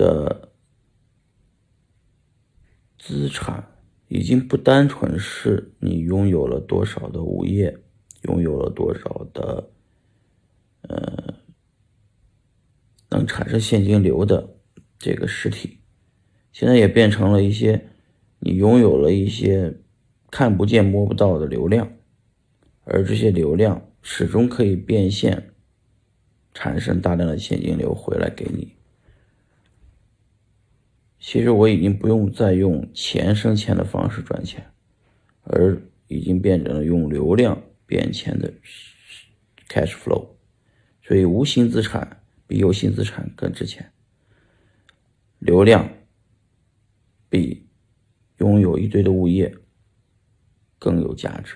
的资产已经不单纯是你拥有了多少的物业，拥有了多少的呃能产生现金流的这个实体，现在也变成了一些你拥有了一些看不见摸不到的流量，而这些流量始终可以变现，产生大量的现金流回来给你。其实我已经不用再用钱生钱的方式赚钱，而已经变成了用流量变钱的 cash flow，所以无形资产比有形资产更值钱，流量比拥有一堆的物业更有价值。